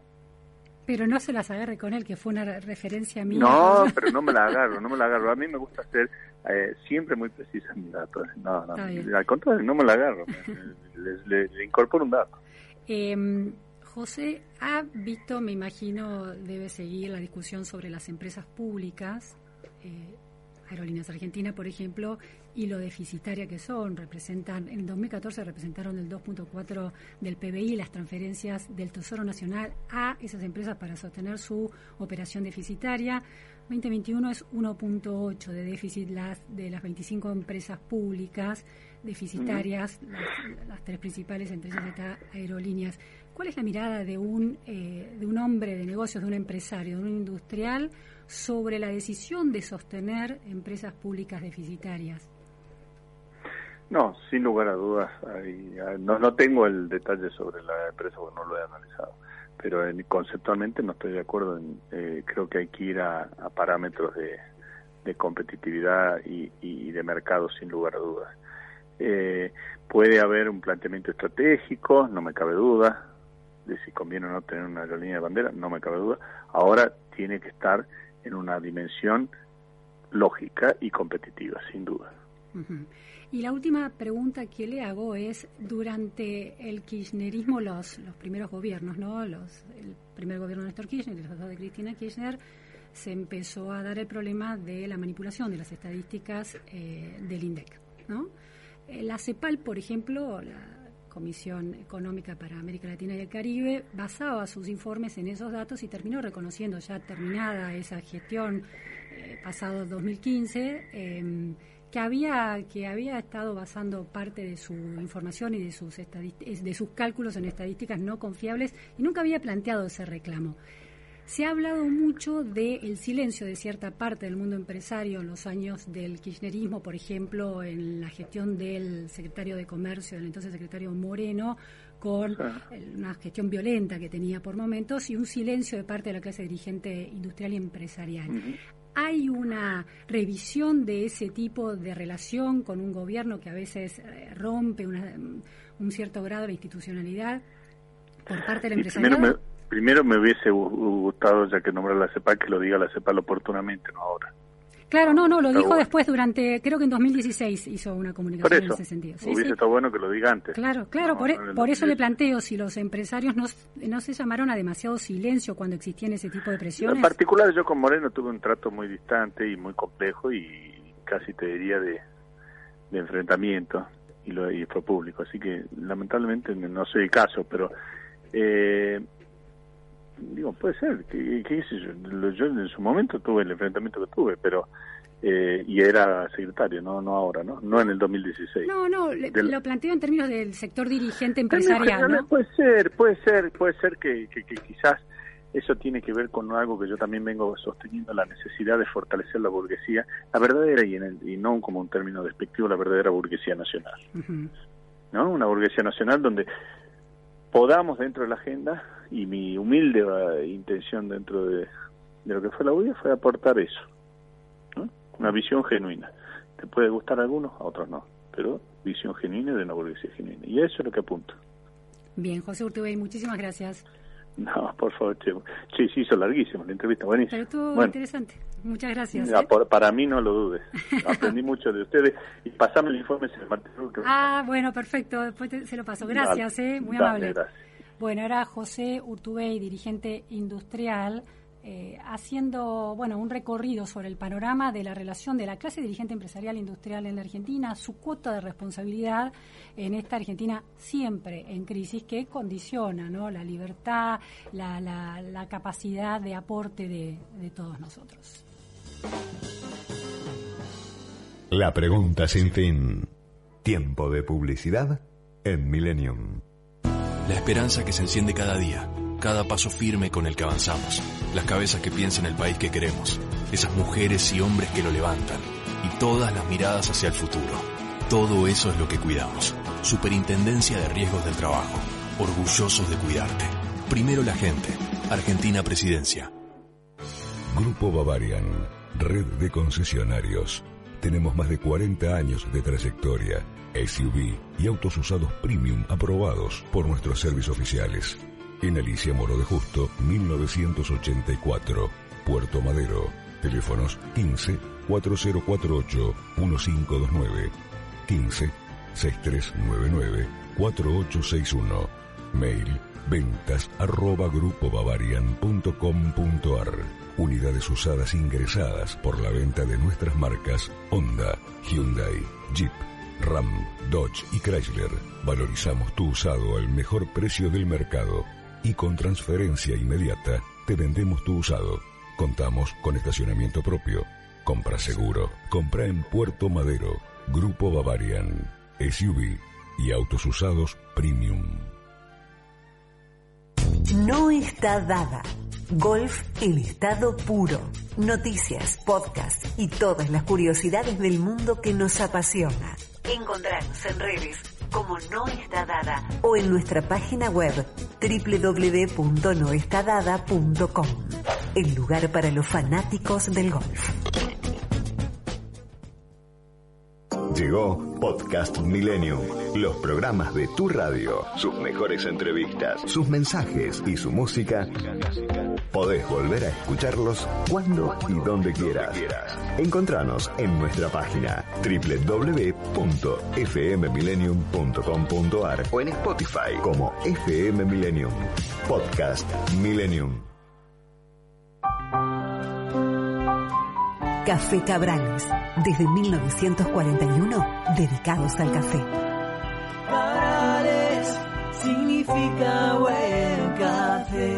Pero no se las agarre con él, que fue una referencia mía. No, pero no me la agarro, no me la agarro. A mí me gusta ser eh, siempre muy precisa en mis datos. No, no, al contrario, no me la agarro. le incorporo un dato. Eh, José ha visto, me imagino, debe seguir la discusión sobre las empresas públicas, eh, Aerolíneas Argentinas, por ejemplo, y lo deficitaria que son. Representan, en 2014 representaron el 2.4 del PBI las transferencias del Tesoro Nacional a esas empresas para sostener su operación deficitaria. 2021 es 1.8 de déficit las, de las 25 empresas públicas deficitarias, las, tres principales, entre ellas está aerolíneas. ¿Cuál es la mirada de un, eh, de un hombre de negocios, de un empresario, de un industrial sobre la decisión de sostener empresas públicas deficitarias? No, sin lugar a dudas. no, no tengo el detalle sobre la empresa porque no lo he analizado, pero conceptualmente no estoy de acuerdo. En, eh, creo que hay que ir a, parámetros de, competitividad y, y, de mercado, sin lugar a dudas. Eh, puede haber un planteamiento estratégico, no me cabe duda, de si conviene o no tener una aerolínea de bandera, no me cabe duda. Ahora tiene que estar en una dimensión lógica y competitiva, sin duda. Y la última pregunta que le hago es, durante el kirchnerismo, los, los primeros gobiernos, ¿no? Los, el primer gobierno de Néstor Kirchner y los dos de Cristina Kirchner, se empezó a dar el problema de la manipulación de las estadísticas eh, del INDEC, ¿no? Eh, la CEPAL, por ejemplo, la Comisión Económica para América Latina y el Caribe, basaba sus informes en esos datos y terminó reconociendo ya terminada esa gestión eh, pasado 2015 em, que había que había estado basando parte de su información y de sus de sus cálculos en estadísticas no confiables y nunca había planteado ese reclamo. Se ha hablado mucho del silencio de cierta parte del mundo empresario en los años del kirchnerismo, por ejemplo, en la gestión del secretario de Comercio, del entonces secretario Moreno, con una gestión violenta que tenía por momentos y un silencio de parte de la clase dirigente industrial y empresarial. ¿Hay una revisión de ese tipo de relación con un gobierno que a veces eh, rompe un cierto grado de institucionalidad por parte del empresariado? Primero me hubiese gustado, ya que nombra la CEPAL, que lo diga la CEPAL oportunamente, no ahora. Claro, no, no, lo dijo después durante, creo que en 2016 hizo una comunicación en ese sentido. hubiese estado bueno que lo diga antes. Claro, claro, por, e, eso le planteo si los empresarios no, no se llamaron a demasiado silencio cuando existían ese tipo de presiones. En particular yo con Moreno tuve un trato muy distante y muy complejo y casi te diría de, enfrentamiento y lo y fue público, así que lamentablemente no soy el caso, pero eh, digo, puede ser, que, qué sé yo, yo en su momento tuve el enfrentamiento que tuve, pero eh, y era secretario, no no ahora, ¿no? No en el 2016. No, no, lo planteo en términos del sector dirigente empresarial, ¿no? Puede ser, puede ser, puede ser que, que, quizás eso tiene que ver con algo que yo también vengo sosteniendo, la necesidad de fortalecer la burguesía, la verdadera y, en y no como un término despectivo, la verdadera burguesía nacional. ¿No? Una burguesía nacional donde podamos dentro de la agenda y mi humilde eh, intención dentro de, lo que fue la UIA fue aportar eso, una visión genuina. Te puede gustar a algunos, a otros no, pero visión genuina de una burguesía genuina. Y eso es lo que apunto. Bien, José Urtubey, muchísimas gracias. No, por favor, Sí, sí, hizo larguísimo la entrevista, buenísimo. Pero estuvo interesante. Muchas gracias. ¿eh? para mí no lo dudes. Aprendí mucho de ustedes y pasame el informe el Martín Ah, bueno, perfecto. Después se lo paso. Gracias, eh, muy amable. Bueno, era José Urtubey, dirigente industrial, eh, haciendo bueno un recorrido sobre el panorama de la relación de la clase dirigente empresarial industrial en la Argentina, su cuota de responsabilidad en esta Argentina siempre en crisis que condiciona ¿no? la libertad, la, la, capacidad de aporte de, de todos nosotros. La pregunta sin fin. Tiempo de publicidad en Millennium. La esperanza que se enciende cada día, cada paso firme con el que avanzamos, las cabezas que piensan el país que queremos, esas mujeres y hombres que lo levantan, y todas las miradas hacia el futuro. Todo eso es lo que cuidamos. Superintendencia de Riesgos del Trabajo. Orgullosos de cuidarte. Primero la gente. Argentina Presidencia. Grupo Bavarian. Red de concesionarios. Tenemos más de 40 años de trayectoria SUV y autos usados premium aprobados por nuestros servicios oficiales. En Alicia Moro de Justo, 1984, Puerto Madero. Teléfonos 15 4048 1529 15 6399 4861. Mail ventas arroba grupobavarian.com.ar. Unidades usadas ingresadas por la venta de nuestras marcas Honda, Hyundai, Jeep, Ram, Dodge y Chrysler. Valorizamos tu usado al mejor precio del mercado y con transferencia inmediata te vendemos tu usado. Contamos con estacionamiento propio. Compra seguro. Compra en Puerto Madero. Grupo Bavarian. SUV y autos usados premium. No está dada. Golf en estado puro. Noticias, podcast y todas las curiosidades del mundo que nos apasiona. Encontrarnos en redes como No Está Dada o en nuestra página web www.noestadada.com, el lugar para los fanáticos del golf. Llegó Podcast Millennium, los programas de tu radio, sus mejores entrevistas, sus mensajes y su música. Podés volver a escucharlos cuando y donde quieras. Encontranos en nuestra página www.fmmillennium.com.ar o en Spotify como FM Millennium. Podcast Millennium. Café Cabrales, desde 1941, dedicados al café. significa buen café.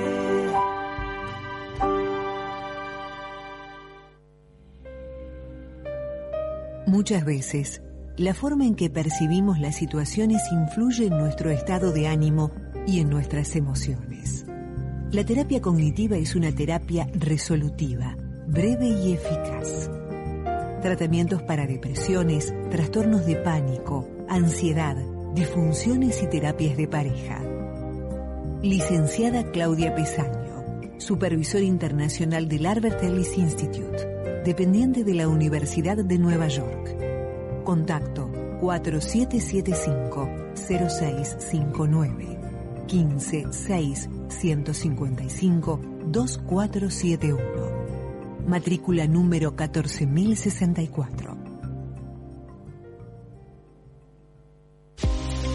Muchas veces, la forma en que percibimos las situaciones influye en nuestro estado de ánimo y en nuestras emociones. La terapia cognitiva es una terapia resolutiva, breve y eficaz. Tratamientos para depresiones, trastornos de pánico, ansiedad, disfunciones y terapias de pareja. Licenciada Claudia Pesaño, Supervisor Internacional del Albert Ellis Institute, dependiente de la Universidad de Nueva York. Contacto 4775-0659 156 155 2471. Matrícula número 14064.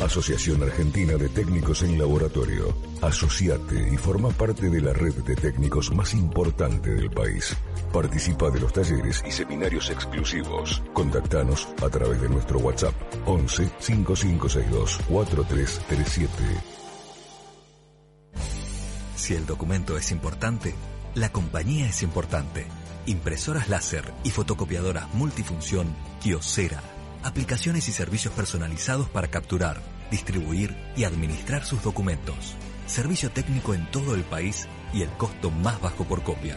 Asociación Argentina de Técnicos en Laboratorio. Asociate y forma parte de la red de técnicos más importante del país. Participa de los talleres y seminarios exclusivos. Contactanos a través de nuestro WhatsApp 11 5562 4337. Si el documento es importante, la compañía es importante. Impresoras láser y fotocopiadoras multifunción Kiosera aplicaciones y servicios personalizados para capturar, distribuir y administrar sus documentos. Servicio técnico en todo el país y el costo más bajo por copia.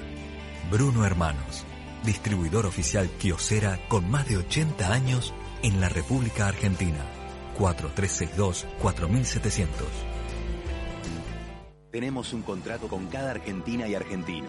Bruno Hermanos, distribuidor oficial Kiosera con más de 80 años en la República Argentina. 4362-4700. Tenemos un contrato con cada argentina y argentino,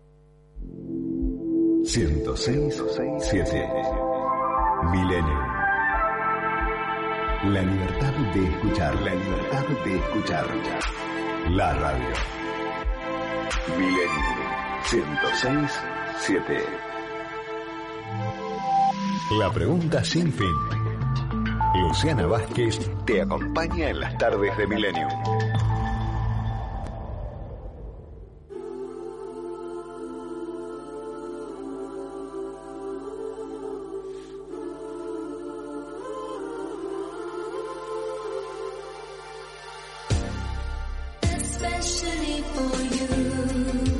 106 7 Milenio. La libertad de escuchar, la libertad de escuchar. La radio. Milenio 106 7. La pregunta sin fin. Luciana Vázquez te acompaña en las tardes de Milenio. for you.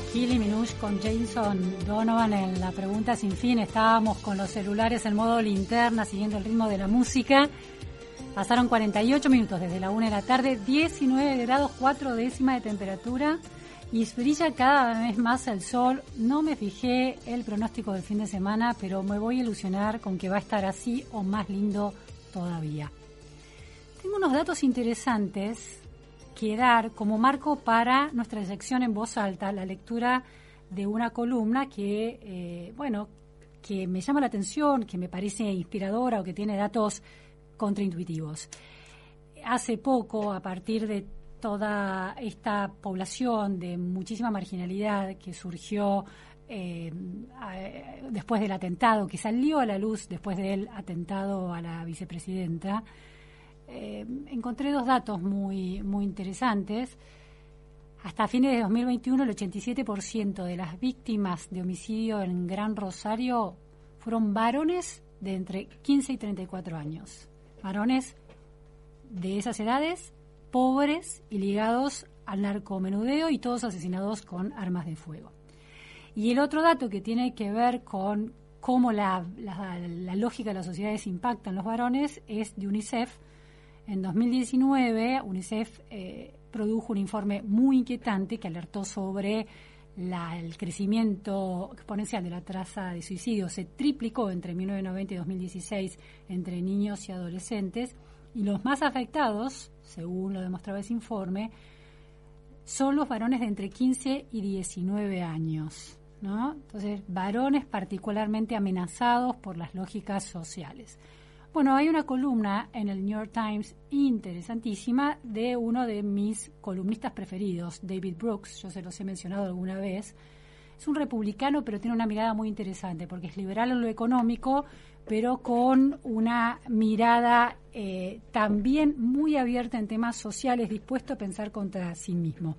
Killy Minush con Jason Donovan en la pregunta sin fin. Estábamos con los celulares en modo linterna, siguiendo el ritmo de la música. Pasaron 48 minutos desde la 1 de la tarde, 19 grados 4 décimas de temperatura y brilla cada vez más el sol. No me fijé el pronóstico del fin de semana, pero me voy a ilusionar con que va a estar así o más lindo todavía. Tengo unos datos interesantes que dar como marco para nuestra sección en voz alta, la lectura de una columna que, eh, bueno, que me llama la atención, que me parece inspiradora o que tiene datos contraintuitivos. Hace poco, a partir de toda esta población de muchísima marginalidad que surgió eh, después del atentado, que salió a la luz después del atentado a la vicepresidenta, eh, encontré dos datos muy, muy interesantes. Hasta fines de 2021, el 87% de las víctimas de homicidio en Gran Rosario fueron varones de entre 15 y 34 años. Varones de esas edades, pobres y ligados al narcomenudeo y todos asesinados con armas de fuego. Y el otro dato que tiene que ver con cómo la, la lógica de las sociedades impacta en los varones es de UNICEF, en 2019, UNICEF eh, produjo un informe muy inquietante que alertó sobre el crecimiento exponencial de la tasa de suicidio. Se triplicó entre 1990 y 2016 entre niños y adolescentes y los más afectados, según lo demostraba ese informe, son los varones de entre 15 y 19 años. Entonces, varones particularmente amenazados por las lógicas sociales. Bueno, hay una columna en el New York Times interesantísima de uno de mis columnistas preferidos, David Brooks, yo se los he mencionado alguna vez. Es un republicano, pero tiene una mirada muy interesante, porque es liberal en lo económico, pero con una mirada eh, también muy abierta en temas sociales, dispuesto a pensar contra sí mismo.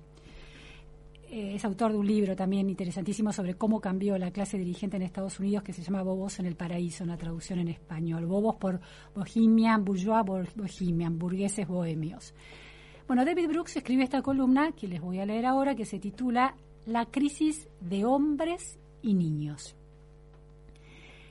Eh, es autor de un libro también interesantísimo sobre cómo cambió la clase dirigente en Estados Unidos que se llama Bobos en el Paraíso, una traducción en español. Bobos por Bohemian, Bourgeois Bohemian, burgueses bohemios. Bueno, David Brooks escribe esta columna que les voy a leer ahora que se titula La crisis de hombres y niños.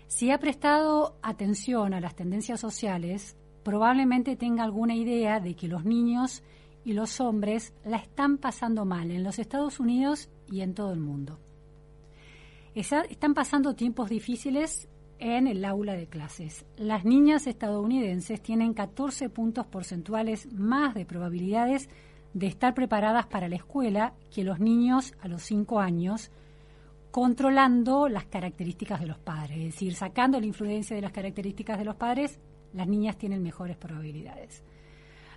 Si ha prestado atención a las tendencias sociales, probablemente tenga alguna idea de que los niños y los hombres la están pasando mal en los Estados Unidos y en todo el mundo. están pasando tiempos difíciles en el aula de clases. Las niñas estadounidenses tienen 14 puntos porcentuales más de probabilidades de estar preparadas para la escuela que los niños a los 5 años, controlando las características de los padres, es decir, sacando la influencia de las características de los padres, las niñas tienen mejores probabilidades.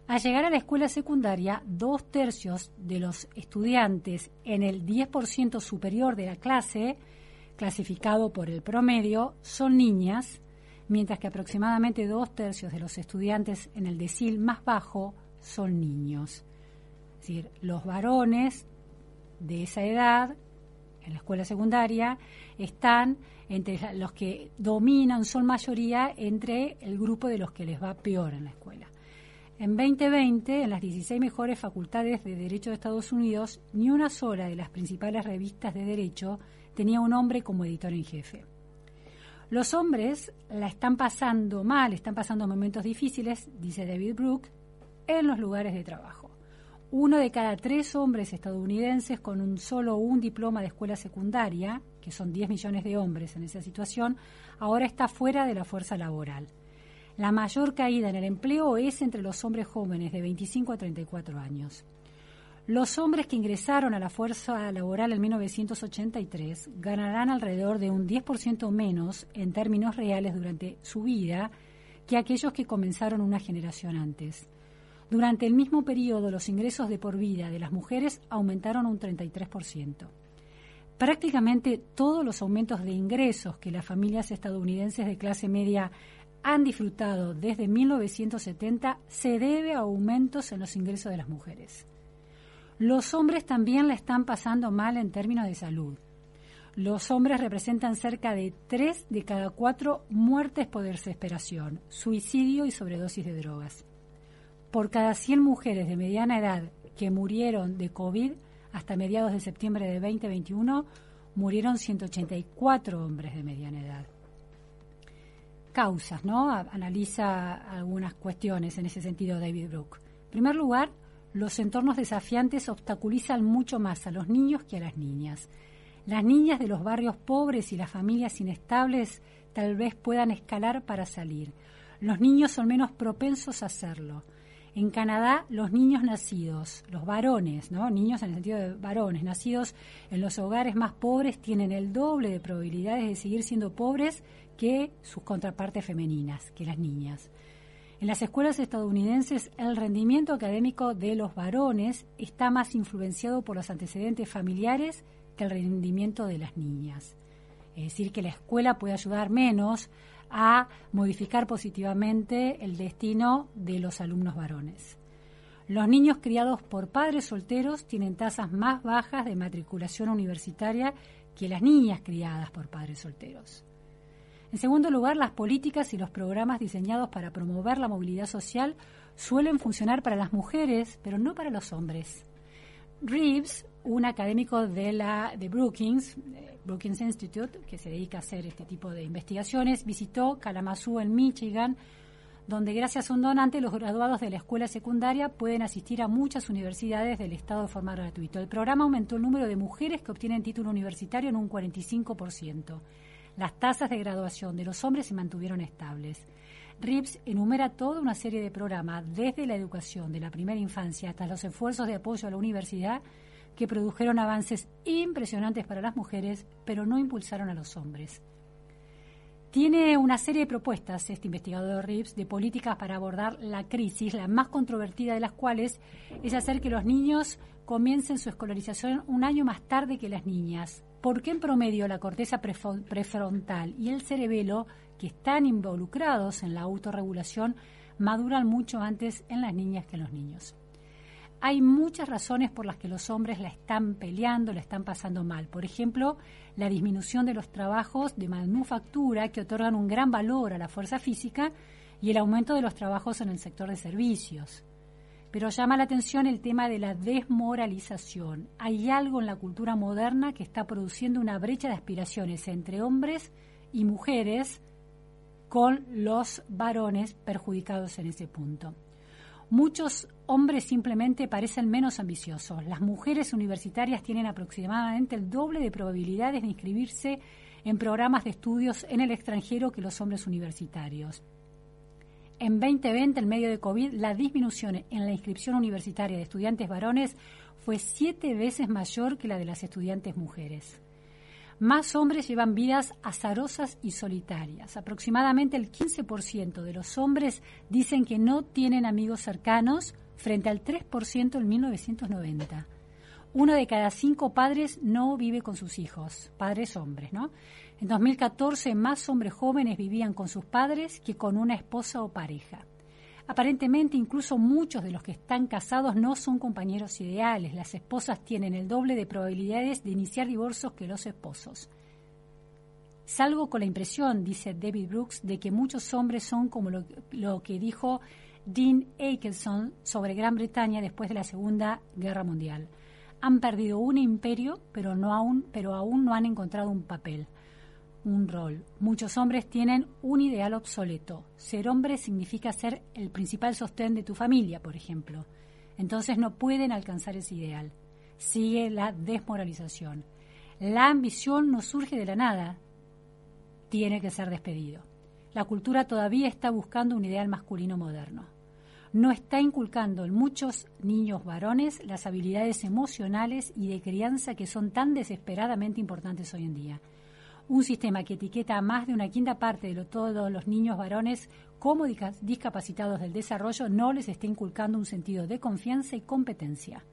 Al llegar a la escuela secundaria, dos tercios de los estudiantes en el 10% superior de la clase, clasificado por el promedio, son niñas, mientras que aproximadamente dos tercios de los estudiantes en el decil más bajo son niños. Es decir, los varones de esa edad en la escuela secundaria están entre los que dominan, son mayoría entre el grupo de los que les va peor en la escuela. En 2020, en las 16 mejores facultades de Derecho de Estados Unidos, ni una sola de las principales revistas de Derecho tenía un hombre como editor en jefe. Los hombres la están pasando mal, están pasando momentos difíciles, dice David Brooke, en los lugares de trabajo. Uno de cada tres hombres estadounidenses con un solo un diploma de escuela secundaria, que son 10 millones de hombres en esa situación, ahora está fuera de la fuerza laboral. La mayor caída en el empleo es entre los hombres jóvenes de 25 a 34 años. Los hombres que ingresaron a la fuerza laboral en 1983 ganarán alrededor de un 10% menos en términos reales durante su vida que aquellos que comenzaron una generación antes. Durante el mismo periodo, los ingresos de por vida de las mujeres aumentaron un 33%. Prácticamente todos los aumentos de ingresos que las familias estadounidenses de clase media han disfrutado desde 1970 se debe a aumentos en los ingresos de las mujeres. Los hombres también la están pasando mal en términos de salud. Los hombres representan cerca de 3 de cada 4 muertes por desesperación, suicidio y sobredosis de drogas. Por cada 100 mujeres de mediana edad que murieron de COVID, hasta mediados de septiembre de 2021 murieron 184 hombres de mediana edad. Causas, ¿no? Analiza algunas cuestiones en ese sentido David Brooke. En primer lugar, los entornos desafiantes obstaculizan mucho más a los niños que a las niñas. Las niñas de los barrios pobres y las familias inestables tal vez puedan escalar para salir. Los niños son menos propensos a hacerlo. En Canadá, los niños nacidos, los varones, ¿no? niños en el sentido de varones, nacidos en los hogares más pobres, tienen el doble de probabilidades de seguir siendo pobres que sus contrapartes femeninas, que las niñas. En las escuelas estadounidenses, el rendimiento académico de los varones está más influenciado por los antecedentes familiares que el rendimiento de las niñas. Es decir, que la escuela puede ayudar menos a modificar positivamente el destino de los alumnos varones. Los niños criados por padres solteros tienen tasas más bajas de matriculación universitaria que las niñas criadas por padres solteros. En segundo lugar, las políticas y los programas diseñados para promover la movilidad social suelen funcionar para las mujeres, pero no para los hombres. Reeves, un académico de la de Brookings, Brookings Institute, que se dedica a hacer este tipo de investigaciones, visitó Kalamazoo en Michigan, donde gracias a un donante los graduados de la escuela secundaria pueden asistir a muchas universidades del estado de forma gratuita. El programa aumentó el número de mujeres que obtienen título universitario en un 45%. Las tasas de graduación de los hombres se mantuvieron estables. RIPS enumera toda una serie de programas, desde la educación de la primera infancia hasta los esfuerzos de apoyo a la universidad, que produjeron avances impresionantes para las mujeres, pero no impulsaron a los hombres. Tiene una serie de propuestas, este investigador Rips, de políticas para abordar la crisis, la más controvertida de las cuales es hacer que los niños comiencen su escolarización un año más tarde que las niñas. Porque en promedio la corteza prefrontal y el cerebelo, que están involucrados en la autorregulación, maduran mucho antes en las niñas que en los niños? hay muchas razones por las que los hombres la están peleando, la están pasando mal. Por ejemplo, la disminución de los trabajos de manufactura que otorgan un gran valor a la fuerza física y el aumento de los trabajos en el sector de servicios. Pero llama la atención el tema de la desmoralización. Hay algo en la cultura moderna que está produciendo una brecha de aspiraciones entre hombres y mujeres con los varones perjudicados en ese punto. Muchos hombres simplemente parecen menos ambiciosos. Las mujeres universitarias tienen aproximadamente el doble de probabilidades de inscribirse en programas de estudios en el extranjero que los hombres universitarios. En 2020, en medio de COVID, la disminución en la inscripción universitaria de estudiantes varones fue siete veces mayor que la de las estudiantes mujeres más hombres llevan vidas azarosas y solitarias. Aproximadamente el 15% de los hombres dicen que no tienen amigos cercanos frente al 3% en 1990. Uno de cada cinco padres no vive con sus hijos, padres hombres, ¿no? En 2014 más hombres jóvenes vivían con sus padres que con una esposa o pareja. Aparentemente, incluso muchos de los que están casados no son compañeros ideales. Las esposas tienen el doble de probabilidades de iniciar divorcios que los esposos. Salgo con la impresión, dice David Brooks, de que muchos hombres son como lo, que dijo Dean Akelson sobre Gran Bretaña después de la Segunda Guerra Mundial. Han perdido un imperio, pero, no aún, pero aún no han encontrado un papel un rol. Muchos hombres tienen un ideal obsoleto. Ser hombre significa ser el principal sostén de tu familia, por ejemplo. Entonces no pueden alcanzar ese ideal. Sigue la desmoralización. La ambición no surge de la nada. Tiene que ser despedido. La cultura todavía está buscando un ideal masculino moderno. No está inculcando en muchos niños varones las habilidades emocionales y de crianza que son tan desesperadamente importantes hoy en día un sistema que etiqueta a más de una quinta parte de todos los niños varones como discapacitados del desarrollo no les está inculcando un sentido de confianza y competencia.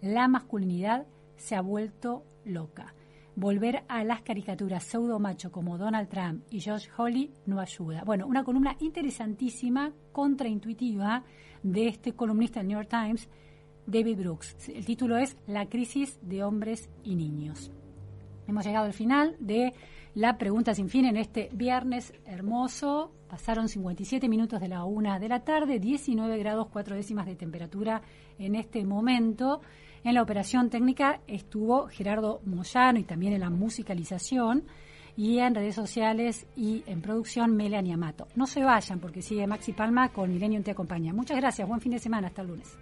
La masculinidad se ha vuelto loca. Volver a las caricaturas pseudo macho como Donald Trump y Josh Hawley no ayuda. Bueno, una columna interesantísima, contraintuitiva, de este columnista del New York Times, David Brooks. El título es La crisis de hombres y niños. Hemos llegado al final de la pregunta sin fin en este viernes hermoso. Pasaron 57 minutos de la una de la tarde, 19 grados 4 décimas de temperatura en este momento. En la operación técnica estuvo Gerardo Moyano y también en la musicalización y en redes sociales y en producción Melania Mato. No se vayan porque sigue Maxi Palma con Milenio Te Acompaña. Muchas gracias, buen fin de semana, hasta el lunes.